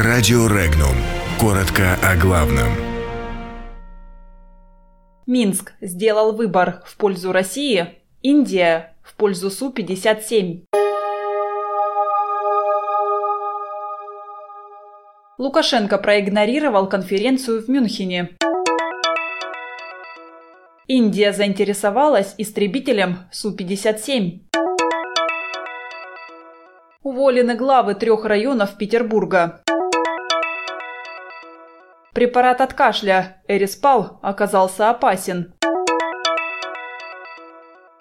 Радио Регнум. Коротко о главном. Минск сделал выбор в пользу России, Индия в пользу Су-57. Лукашенко проигнорировал конференцию в Мюнхене. Индия заинтересовалась истребителем Су-57. Уволены главы трех районов Петербурга. Препарат от кашля Эриспал оказался опасен.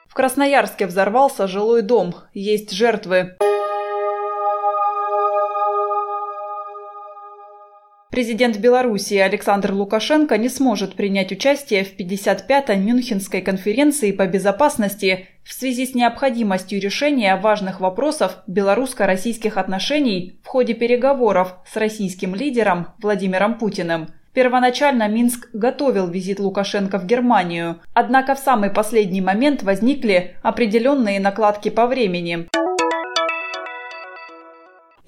В Красноярске взорвался жилой дом. Есть жертвы. Президент Белоруссии Александр Лукашенко не сможет принять участие в 55-й Мюнхенской конференции по безопасности в связи с необходимостью решения важных вопросов белорусско-российских отношений в ходе переговоров с российским лидером Владимиром Путиным. Первоначально Минск готовил визит Лукашенко в Германию, однако в самый последний момент возникли определенные накладки по времени.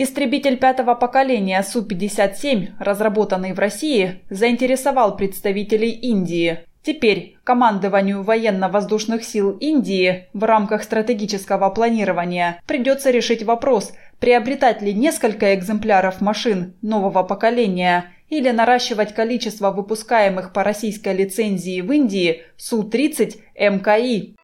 Истребитель пятого поколения Су-57, разработанный в России, заинтересовал представителей Индии. Теперь командованию военно-воздушных сил Индии в рамках стратегического планирования придется решить вопрос, приобретать ли несколько экземпляров машин нового поколения или наращивать количество выпускаемых по российской лицензии в Индии Су-30 МКИ.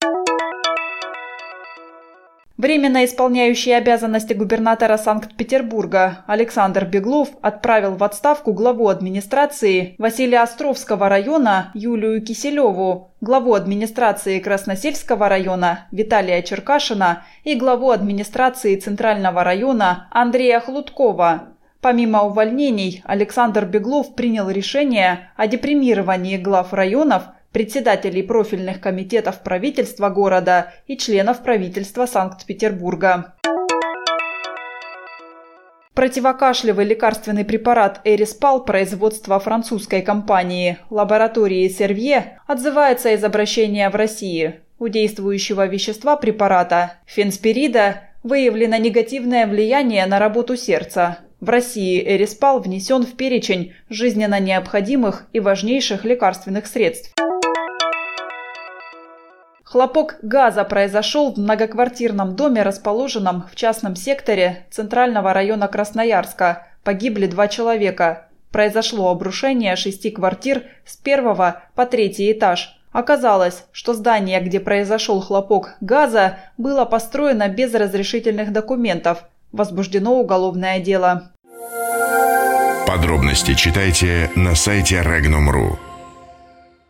Временно исполняющий обязанности губернатора Санкт-Петербурга Александр Беглов отправил в отставку главу администрации Василия Островского района Юлию Киселеву, главу администрации Красносельского района Виталия Черкашина и главу администрации Центрального района Андрея Хлудкова. Помимо увольнений, Александр Беглов принял решение о депримировании глав районов председателей профильных комитетов правительства города и членов правительства Санкт-Петербурга. Противокашлевый лекарственный препарат Эриспал производства французской компании лаборатории Сервье отзывается из обращения в России. У действующего вещества препарата фенспирида выявлено негативное влияние на работу сердца. В России Эриспал внесен в перечень жизненно необходимых и важнейших лекарственных средств. Хлопок газа произошел в многоквартирном доме, расположенном в частном секторе Центрального района Красноярска. Погибли два человека. Произошло обрушение шести квартир с первого по третий этаж. Оказалось, что здание, где произошел хлопок газа, было построено без разрешительных документов. Возбуждено уголовное дело. Подробности читайте на сайте Regnum.ru.